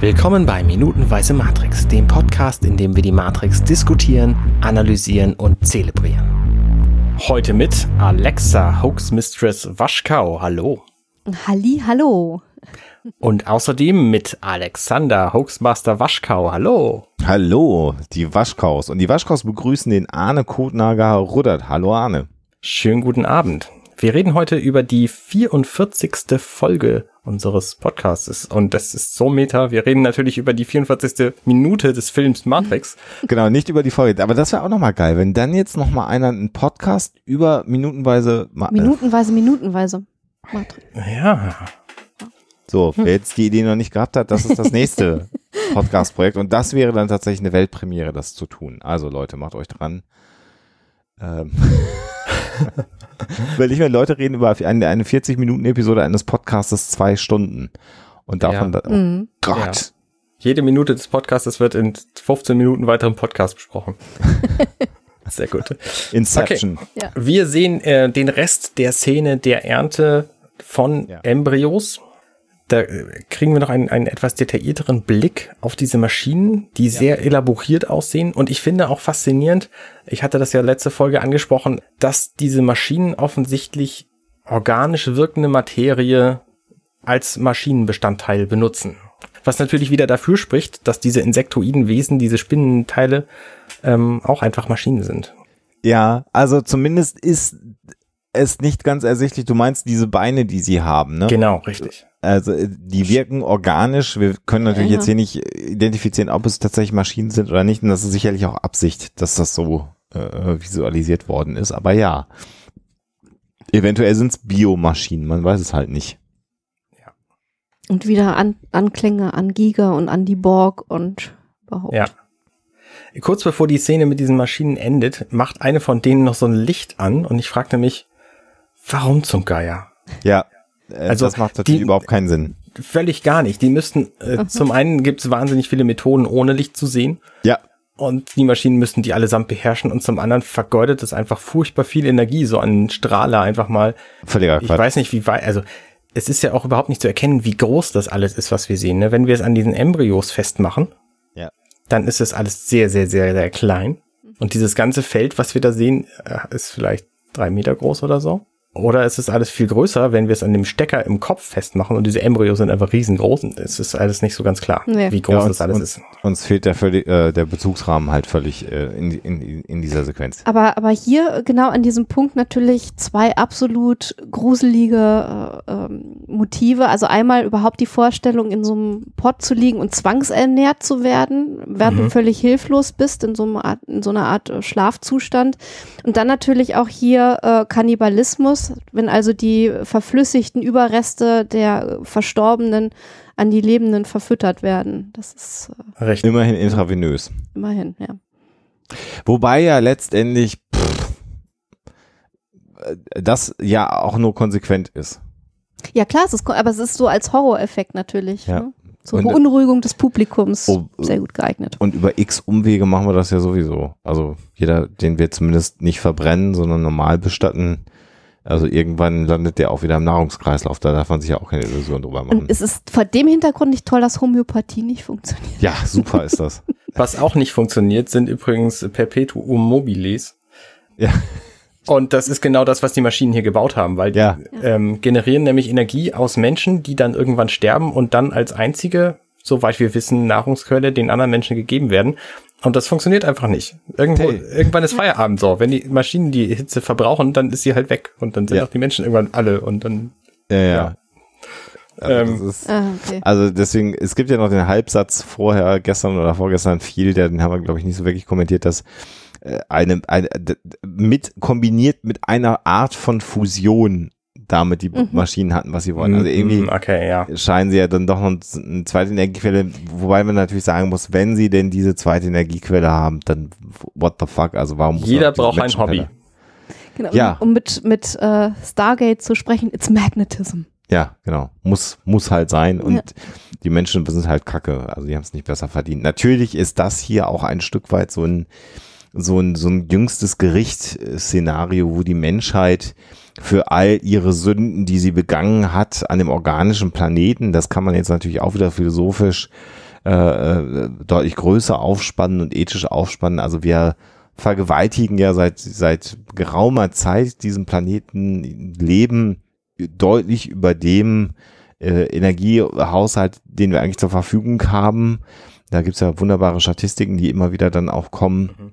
Willkommen bei Minutenweise Matrix, dem Podcast, in dem wir die Matrix diskutieren, analysieren und zelebrieren. Heute mit Alexa Hoax Mistress Waschkau. Hallo. Halli, hallo. Und außerdem mit Alexander Hoaxmaster Waschkau. Hallo. Hallo, die Waschkaus. Und die Waschkaus begrüßen den Arne Kotnager Ruddert. Hallo Arne. Schönen guten Abend. Wir reden heute über die 44. Folge unseres Podcasts. Und das ist so meta. Wir reden natürlich über die 44. Minute des Films Matrix. Genau, nicht über die Folge. Aber das wäre auch nochmal geil, wenn dann jetzt nochmal einer einen Podcast über minutenweise... Ma minutenweise, minutenweise. Matrix. Ja. So, wer jetzt die Idee noch nicht gehabt hat, das ist das nächste Podcast-Projekt. Und das wäre dann tatsächlich eine Weltpremiere, das zu tun. Also Leute, macht euch dran. Ähm. Weil ich mir Leute reden über eine, eine 40-Minuten-Episode eines Podcastes zwei Stunden. Und davon, ja. da, oh mhm. Gott. Ja. Jede Minute des Podcastes wird in 15 Minuten weiteren Podcast besprochen. Sehr gut. Inception. Okay. Ja. Wir sehen äh, den Rest der Szene der Ernte von ja. Embryos da kriegen wir noch einen, einen etwas detaillierteren Blick auf diese Maschinen, die ja. sehr elaboriert aussehen. Und ich finde auch faszinierend, ich hatte das ja letzte Folge angesprochen, dass diese Maschinen offensichtlich organisch wirkende Materie als Maschinenbestandteil benutzen. Was natürlich wieder dafür spricht, dass diese insektoiden Wesen, diese Spinnenteile, ähm, auch einfach Maschinen sind. Ja, also zumindest ist es nicht ganz ersichtlich. Du meinst diese Beine, die sie haben, ne? Genau, richtig. Also äh, die wirken organisch. Wir können natürlich ja. jetzt hier nicht identifizieren, ob es tatsächlich Maschinen sind oder nicht. Und das ist sicherlich auch Absicht, dass das so äh, visualisiert worden ist. Aber ja, eventuell sind es Biomaschinen. Man weiß es halt nicht. Ja. Und wieder an, Anklänge an Giga und an die Borg und überhaupt. Ja. Kurz bevor die Szene mit diesen Maschinen endet, macht eine von denen noch so ein Licht an und ich fragte mich, warum zum Geier? Ja. Äh, also das macht natürlich die, überhaupt keinen Sinn. Völlig gar nicht. Die müssten, äh, zum einen gibt es wahnsinnig viele Methoden, ohne Licht zu sehen. Ja. Und die Maschinen müssten die allesamt beherrschen und zum anderen vergeudet es einfach furchtbar viel Energie, so ein Strahler einfach mal. Völliger Quatsch. Ich weiß nicht, wie weit, also es ist ja auch überhaupt nicht zu erkennen, wie groß das alles ist, was wir sehen. Ne? Wenn wir es an diesen Embryos festmachen, ja. dann ist es alles sehr, sehr, sehr, sehr klein. Und dieses ganze Feld, was wir da sehen, äh, ist vielleicht drei Meter groß oder so. Oder ist es alles viel größer, wenn wir es an dem Stecker im Kopf festmachen und diese Embryos sind einfach riesengroß? Es ist alles nicht so ganz klar, nee. wie groß ja, uns, das alles uns, ist. Uns fehlt der, völlig, äh, der Bezugsrahmen halt völlig äh, in, in, in dieser Sequenz. Aber, aber hier genau an diesem Punkt natürlich zwei absolut gruselige äh, ähm, Motive. Also einmal überhaupt die Vorstellung, in so einem Pott zu liegen und zwangsernährt zu werden, während mhm. du völlig hilflos bist, in so, einer Art, in so einer Art äh, Schlafzustand. Und dann natürlich auch hier äh, Kannibalismus aus, wenn also die verflüssigten Überreste der Verstorbenen an die Lebenden verfüttert werden. Das ist äh, recht. Immerhin intravenös. Immerhin, ja. Wobei ja letztendlich pff, das ja auch nur konsequent ist. Ja klar, es ist, aber es ist so als Horroreffekt natürlich. Ja. Ne? Zur Beunruhigung des Publikums oh, sehr gut geeignet. Und über x Umwege machen wir das ja sowieso. Also jeder, den wir zumindest nicht verbrennen, sondern normal bestatten, also irgendwann landet der auch wieder im Nahrungskreislauf. Da darf man sich ja auch keine Illusion drüber machen. Und es ist vor dem Hintergrund nicht toll, dass Homöopathie nicht funktioniert. Ja, super ist das. Was auch nicht funktioniert, sind übrigens Perpetuum mobiles. Ja. Und das ist genau das, was die Maschinen hier gebaut haben, weil die ja. ähm, generieren nämlich Energie aus Menschen, die dann irgendwann sterben und dann als einzige, soweit wir wissen, Nahrungsquelle den anderen Menschen gegeben werden. Und das funktioniert einfach nicht. Irgendwo, hey. Irgendwann ist Feierabend so. Wenn die Maschinen die Hitze verbrauchen, dann ist sie halt weg. Und dann sind ja. auch die Menschen irgendwann alle und dann. Ja, ja. ja. Also, ähm, ist, ah, okay. also deswegen, es gibt ja noch den Halbsatz vorher, gestern oder vorgestern viel, den haben wir, glaube ich, nicht so wirklich kommentiert, dass äh, eine, eine mit kombiniert mit einer Art von Fusion damit die mhm. Maschinen hatten, was sie wollen. Also irgendwie mhm, okay, ja. scheinen sie ja dann doch noch eine zweite Energiequelle, wobei man natürlich sagen muss, wenn sie denn diese zweite Energiequelle haben, dann what the fuck, also warum muss Jeder braucht ein Hobby. Genau, ja. um, um mit, mit uh, Stargate zu sprechen, it's magnetism. Ja, genau. Muss, muss halt sein. Und ja. die Menschen sind halt kacke. Also die haben es nicht besser verdient. Natürlich ist das hier auch ein Stück weit so ein, so ein, so ein jüngstes Gericht-Szenario, wo die Menschheit für all ihre Sünden, die sie begangen hat an dem organischen Planeten. Das kann man jetzt natürlich auch wieder philosophisch äh, äh, deutlich größer aufspannen und ethisch aufspannen. Also wir vergewaltigen ja seit, seit geraumer Zeit diesen Planeten, leben deutlich über dem äh, Energiehaushalt, den wir eigentlich zur Verfügung haben. Da gibt's ja wunderbare Statistiken, die immer wieder dann auch kommen. Mhm.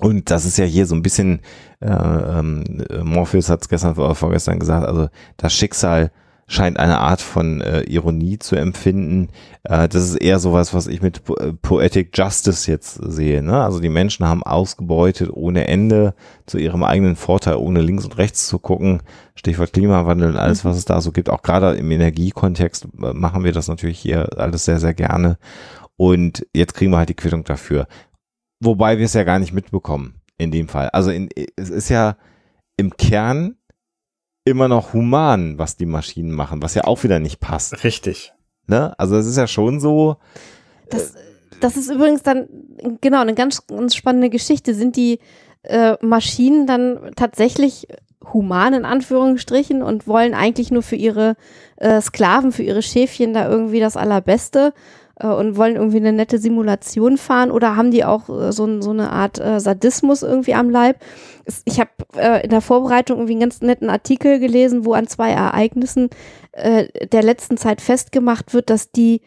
Und das ist ja hier so ein bisschen, äh, ähm, Morpheus hat es gestern oder vorgestern gesagt, also das Schicksal scheint eine Art von äh, Ironie zu empfinden. Äh, das ist eher sowas, was ich mit po äh, Poetic Justice jetzt sehe. Ne? Also die Menschen haben ausgebeutet ohne Ende zu ihrem eigenen Vorteil, ohne links und rechts zu gucken. Stichwort Klimawandel und alles, was es da so gibt. Auch gerade im Energiekontext äh, machen wir das natürlich hier alles sehr, sehr gerne. Und jetzt kriegen wir halt die Quittung dafür. Wobei wir es ja gar nicht mitbekommen in dem Fall. Also in, es ist ja im Kern immer noch human, was die Maschinen machen, was ja auch wieder nicht passt. Richtig. Ne? Also es ist ja schon so. Das, das ist übrigens dann genau eine ganz, ganz spannende Geschichte. Sind die äh, Maschinen dann tatsächlich human in Anführungsstrichen und wollen eigentlich nur für ihre äh, Sklaven, für ihre Schäfchen da irgendwie das Allerbeste? Äh, und wollen irgendwie eine nette Simulation fahren oder haben die auch äh, so, so eine Art äh, Sadismus irgendwie am Leib? Ich habe in der Vorbereitung irgendwie einen ganz netten Artikel gelesen, wo an zwei Ereignissen der letzten Zeit festgemacht wird, dass die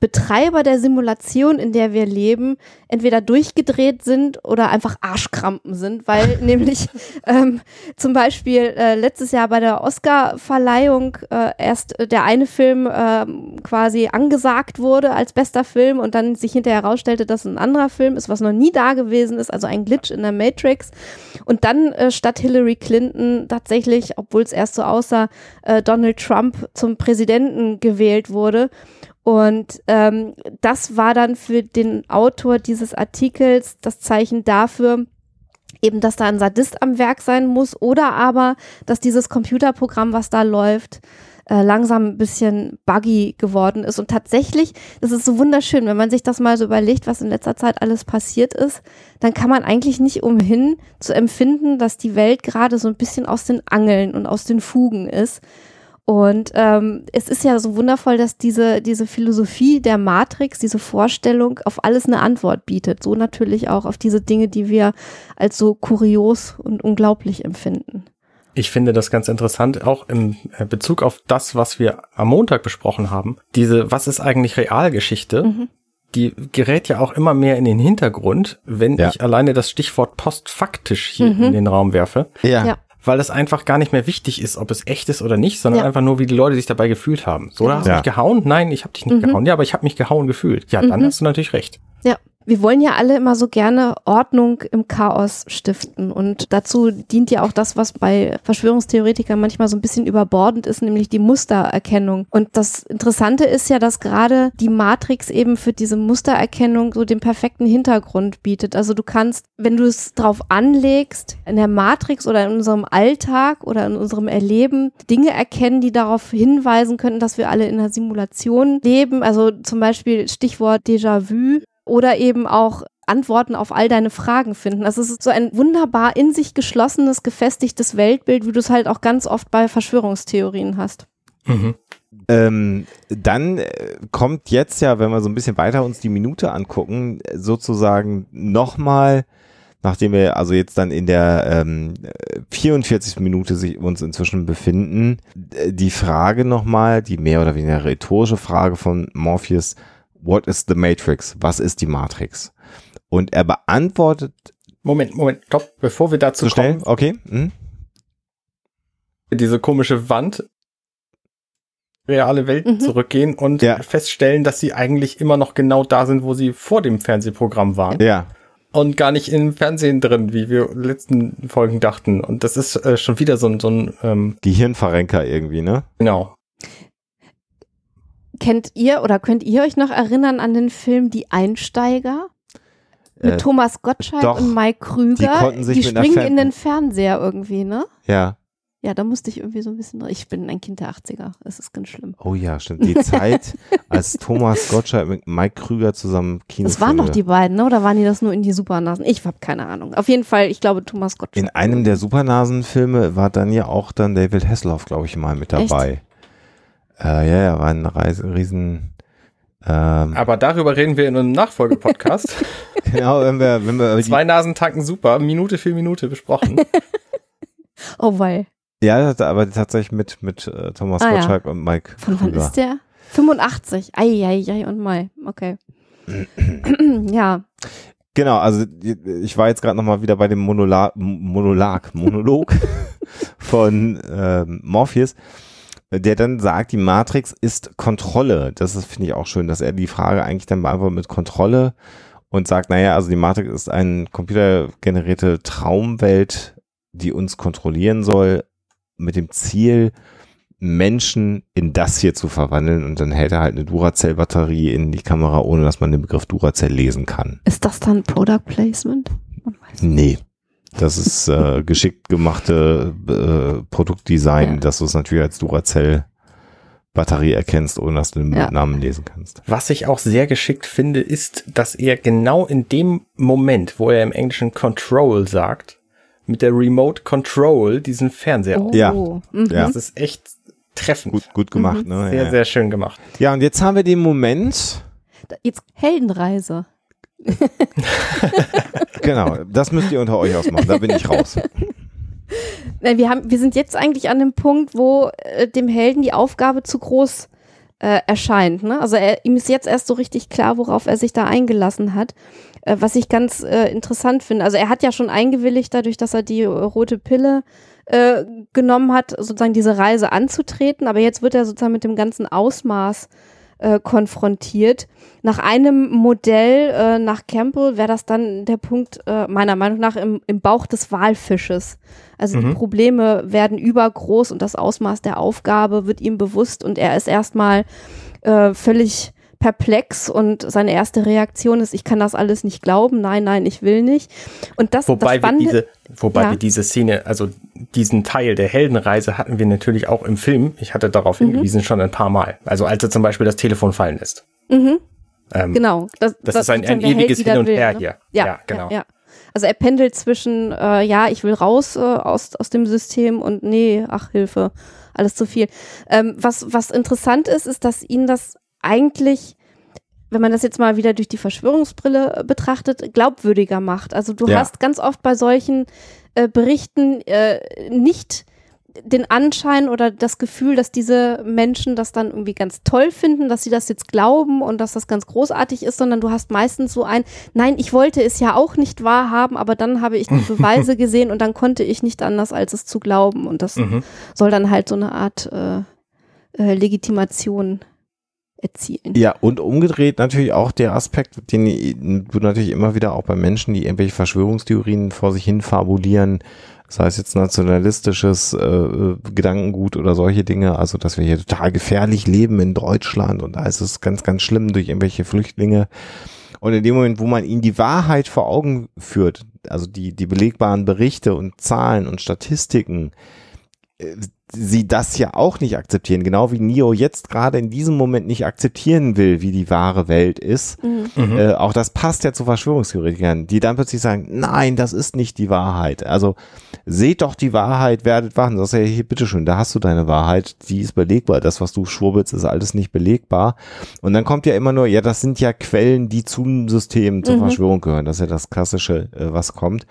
Betreiber der Simulation, in der wir leben, entweder durchgedreht sind oder einfach Arschkrampen sind, weil nämlich ähm, zum Beispiel äh, letztes Jahr bei der Oscar-Verleihung äh, erst der eine Film äh, quasi angesagt wurde als bester Film und dann sich hinterher herausstellte, dass ein anderer Film ist, was noch nie da gewesen ist, also ein Glitch in der Matrix. Und dann äh, statt Hillary Clinton tatsächlich, obwohl es erst so aussah, äh, Donald Trump zum Präsidenten gewählt wurde. Und ähm, das war dann für den Autor dieses Artikels das Zeichen dafür, eben, dass da ein Sadist am Werk sein muss oder aber, dass dieses Computerprogramm, was da läuft, äh, langsam ein bisschen buggy geworden ist. Und tatsächlich, das ist so wunderschön, wenn man sich das mal so überlegt, was in letzter Zeit alles passiert ist, dann kann man eigentlich nicht umhin zu empfinden, dass die Welt gerade so ein bisschen aus den Angeln und aus den Fugen ist. Und ähm, es ist ja so wundervoll, dass diese, diese Philosophie der Matrix, diese Vorstellung auf alles eine Antwort bietet. So natürlich auch auf diese Dinge, die wir als so kurios und unglaublich empfinden. Ich finde das ganz interessant, auch im äh, Bezug auf das, was wir am Montag besprochen haben. Diese, was ist eigentlich Realgeschichte? Mhm. Die gerät ja auch immer mehr in den Hintergrund, wenn ja. ich alleine das Stichwort postfaktisch hier mhm. in den Raum werfe. Ja. ja weil es einfach gar nicht mehr wichtig ist, ob es echt ist oder nicht, sondern ja. einfach nur, wie die Leute sich dabei gefühlt haben. So, da hast du mich gehauen? Nein, ich habe dich nicht mhm. gehauen. Ja, aber ich habe mich gehauen gefühlt. Ja, dann mhm. hast du natürlich recht. Ja wir wollen ja alle immer so gerne Ordnung im Chaos stiften. Und dazu dient ja auch das, was bei Verschwörungstheoretikern manchmal so ein bisschen überbordend ist, nämlich die Mustererkennung. Und das Interessante ist ja, dass gerade die Matrix eben für diese Mustererkennung so den perfekten Hintergrund bietet. Also du kannst, wenn du es drauf anlegst, in der Matrix oder in unserem Alltag oder in unserem Erleben Dinge erkennen, die darauf hinweisen könnten, dass wir alle in einer Simulation leben. Also zum Beispiel Stichwort Déjà-vu oder eben auch Antworten auf all deine Fragen finden. Also es ist so ein wunderbar in sich geschlossenes, gefestigtes Weltbild, wie du es halt auch ganz oft bei Verschwörungstheorien hast. Mhm. Ähm, dann äh, kommt jetzt ja, wenn wir so ein bisschen weiter uns die Minute angucken, sozusagen nochmal, nachdem wir also jetzt dann in der ähm, 44. Minute sich uns inzwischen befinden, die Frage nochmal, die mehr oder weniger rhetorische Frage von Morpheus, What is the Matrix? Was ist die Matrix? Und er beantwortet. Moment, Moment, stopp, bevor wir dazu zu kommen. Okay. Hm? Diese komische Wand, reale Welt mhm. zurückgehen und ja. feststellen, dass sie eigentlich immer noch genau da sind, wo sie vor dem Fernsehprogramm waren. Ja. Und gar nicht im Fernsehen drin, wie wir letzten Folgen dachten. Und das ist äh, schon wieder so ein, so ein ähm, Gehirnverrenker irgendwie, ne? Genau. Kennt ihr oder könnt ihr euch noch erinnern an den Film Die Einsteiger? Mit äh, Thomas Gottschalk doch, und Mike Krüger. Die, die springen in den Fernseher irgendwie, ne? Ja. Ja, da musste ich irgendwie so ein bisschen. Ich bin ein Kind der 80er. Es ist ganz schlimm. Oh ja, stimmt. Die Zeit, als Thomas Gottschalk mit Mike Krüger zusammen Kino. Das waren doch die beiden, ne? Oder waren die das nur in die Supernasen? Ich habe keine Ahnung. Auf jeden Fall, ich glaube, Thomas Gottschalk. In einem der Supernasen-Filme war dann ja auch dann David Hasselhoff, glaube ich, mal mit dabei. Echt? Äh, ja, ja, war ein Reise, riesen Ähm, Aber darüber reden wir in einem Nachfolgepodcast. genau, wenn wir, wenn wir zwei Nasen tanken super, Minute für Minute besprochen. oh weil. Ja, aber tatsächlich mit mit äh, Thomas ah, Gottschalk ja. und Mike. Von wann ist der? 85. Eieiei und Mai. Okay. ja. Genau, also ich war jetzt gerade noch mal wieder bei dem Monola Monolag, Monolog von ähm, Morpheus der dann sagt, die Matrix ist Kontrolle. Das ist, finde ich auch schön, dass er die Frage eigentlich dann beantwortet mit Kontrolle und sagt, naja, also die Matrix ist eine computergenerierte Traumwelt, die uns kontrollieren soll, mit dem Ziel, Menschen in das hier zu verwandeln und dann hält er halt eine Duracell-Batterie in die Kamera, ohne dass man den Begriff Duracell lesen kann. Ist das dann Product Placement? Nee. Das ist äh, geschickt gemachte äh, Produktdesign, ja. dass du es natürlich als Duracell Batterie erkennst, ohne dass du den ja. Namen lesen kannst. Was ich auch sehr geschickt finde, ist, dass er genau in dem Moment, wo er im Englischen Control sagt, mit der Remote Control diesen Fernseher oh. Ja. Mhm. Das ist echt treffend. Gut, gut gemacht, mhm. ne? Sehr, ja. sehr schön gemacht. Ja, und jetzt haben wir den Moment. Jetzt Heldenreise. genau, das müsst ihr unter euch ausmachen, da bin ich raus. Wir, haben, wir sind jetzt eigentlich an dem Punkt, wo äh, dem Helden die Aufgabe zu groß äh, erscheint. Ne? Also er, ihm ist jetzt erst so richtig klar, worauf er sich da eingelassen hat, äh, was ich ganz äh, interessant finde. Also er hat ja schon eingewilligt dadurch, dass er die rote Pille äh, genommen hat, sozusagen diese Reise anzutreten, aber jetzt wird er sozusagen mit dem ganzen Ausmaß äh, konfrontiert. Nach einem Modell, äh, nach Campbell, wäre das dann der Punkt, äh, meiner Meinung nach, im, im Bauch des Walfisches. Also mhm. die Probleme werden übergroß und das Ausmaß der Aufgabe wird ihm bewusst und er ist erstmal äh, völlig perplex und seine erste Reaktion ist, ich kann das alles nicht glauben, nein, nein, ich will nicht. Und das, wobei das wir diese, wobei ja. wir diese Szene, also diesen Teil der Heldenreise hatten wir natürlich auch im Film. Ich hatte darauf mhm. hingewiesen schon ein paar Mal. Also als er zum Beispiel das Telefon fallen lässt. Mhm. Ähm, genau. Das, das, das ist ein, ein ewiges Hin und Her ne? hier. Ja, ja genau. Ja. Also er pendelt zwischen, äh, ja, ich will raus äh, aus, aus dem System und nee, ach Hilfe, alles zu viel. Ähm, was, was interessant ist, ist, dass ihn das eigentlich wenn man das jetzt mal wieder durch die Verschwörungsbrille äh, betrachtet, glaubwürdiger macht. Also du ja. hast ganz oft bei solchen äh, Berichten äh, nicht den Anschein oder das Gefühl, dass diese Menschen das dann irgendwie ganz toll finden, dass sie das jetzt glauben und dass das ganz großartig ist, sondern du hast meistens so ein, nein, ich wollte es ja auch nicht wahrhaben, aber dann habe ich die Beweise gesehen und dann konnte ich nicht anders, als es zu glauben. Und das mhm. soll dann halt so eine Art äh, äh, Legitimation erzielen. Ja, und umgedreht natürlich auch der Aspekt, den du natürlich immer wieder auch bei Menschen, die irgendwelche Verschwörungstheorien vor sich hin fabulieren, sei es jetzt nationalistisches äh, Gedankengut oder solche Dinge, also dass wir hier total gefährlich leben in Deutschland und da ist es ganz, ganz schlimm durch irgendwelche Flüchtlinge. Und in dem Moment, wo man ihnen die Wahrheit vor Augen führt, also die, die belegbaren Berichte und Zahlen und Statistiken, äh, sie das ja auch nicht akzeptieren, genau wie Neo jetzt gerade in diesem Moment nicht akzeptieren will, wie die wahre Welt ist. Mhm. mhm. Äh, auch das passt ja zu Verschwörungstheoretikern, die dann plötzlich sagen, nein, das ist nicht die Wahrheit. Also seht doch die Wahrheit, werdet wachen. Das ist ja hier, bitteschön, da hast du deine Wahrheit, die ist belegbar. Das, was du schwurbelst, ist alles nicht belegbar. Und dann kommt ja immer nur, ja, das sind ja Quellen, die zum System, zur mhm. Verschwörung gehören. Das ist ja das Klassische, äh, was kommt.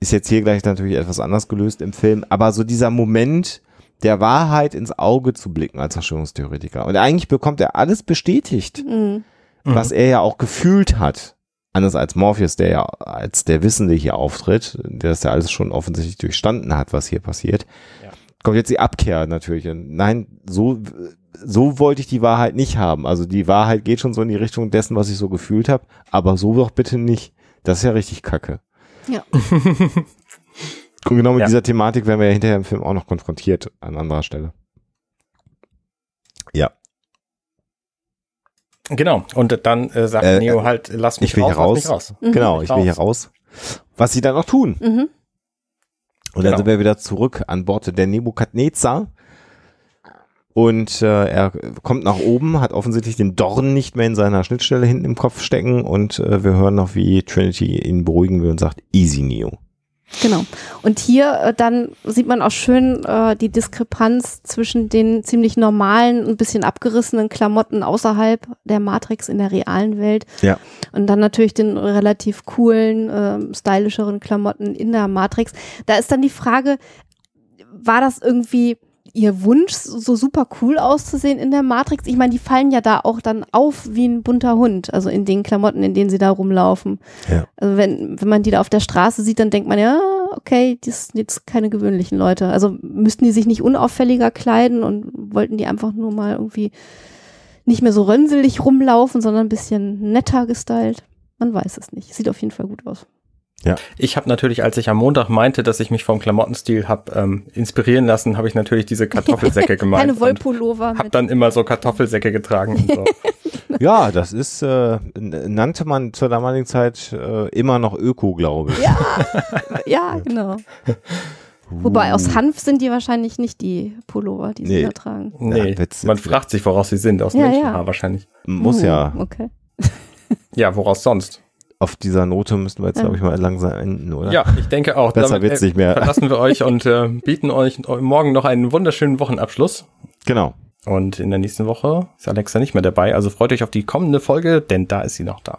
Ist jetzt hier gleich natürlich etwas anders gelöst im Film, aber so dieser Moment, der Wahrheit ins Auge zu blicken als Verschwörungstheoretiker. Und eigentlich bekommt er alles bestätigt, mhm. was er ja auch gefühlt hat. Anders als Morpheus, der ja als der Wissende hier auftritt, der das ja alles schon offensichtlich durchstanden hat, was hier passiert. Ja. Kommt jetzt die Abkehr natürlich. Nein, so, so wollte ich die Wahrheit nicht haben. Also die Wahrheit geht schon so in die Richtung dessen, was ich so gefühlt habe, aber so doch bitte nicht. Das ist ja richtig kacke. Ja. Und genau mit ja. dieser Thematik werden wir ja hinterher im Film auch noch konfrontiert an anderer Stelle. Ja. Genau. Und dann äh, sagt äh, Neo halt, lass mich ich will raus, hier raus. Mhm. Genau, ich will hier raus. Was sie dann auch tun. Mhm. Und dann genau. sind wir wieder zurück an Bord der Nebukadnezar. Und äh, er kommt nach oben, hat offensichtlich den Dorn nicht mehr in seiner Schnittstelle hinten im Kopf stecken und äh, wir hören noch, wie Trinity ihn beruhigen will und sagt, easy Neo. Genau. Und hier äh, dann sieht man auch schön äh, die Diskrepanz zwischen den ziemlich normalen, ein bisschen abgerissenen Klamotten außerhalb der Matrix in der realen Welt. Ja. Und dann natürlich den relativ coolen, äh, stylischeren Klamotten in der Matrix. Da ist dann die Frage, war das irgendwie ihr Wunsch, so super cool auszusehen in der Matrix. Ich meine, die fallen ja da auch dann auf wie ein bunter Hund, also in den Klamotten, in denen sie da rumlaufen. Ja. Also wenn, wenn man die da auf der Straße sieht, dann denkt man ja, okay, das sind jetzt keine gewöhnlichen Leute. Also müssten die sich nicht unauffälliger kleiden und wollten die einfach nur mal irgendwie nicht mehr so rönselig rumlaufen, sondern ein bisschen netter gestylt. Man weiß es nicht. Sieht auf jeden Fall gut aus. Ja. Ich habe natürlich, als ich am Montag meinte, dass ich mich vom Klamottenstil habe ähm, inspirieren lassen, habe ich natürlich diese Kartoffelsäcke gemacht. Keine Wollpullover. Hab dann immer so Kartoffelsäcke getragen. Und so. ja, das ist, äh, nannte man zur damaligen Zeit äh, immer noch Öko, glaube ich. Ja, ja genau. Wobei aus Hanf sind die wahrscheinlich nicht die Pullover, die sie da tragen. Nee, ja, man fragt sich, woraus sie sind. Aus ja, Menschenhaar ja. wahrscheinlich. Muss uh, ja. Okay. ja, woraus sonst? Auf dieser Note müssten wir jetzt, glaube ich, mal langsam enden, oder? Ja, ich denke auch. Besser wird es nicht mehr. Verlassen wir euch und äh, bieten euch morgen noch einen wunderschönen Wochenabschluss. Genau. Und in der nächsten Woche ist Alexa nicht mehr dabei. Also freut euch auf die kommende Folge, denn da ist sie noch da.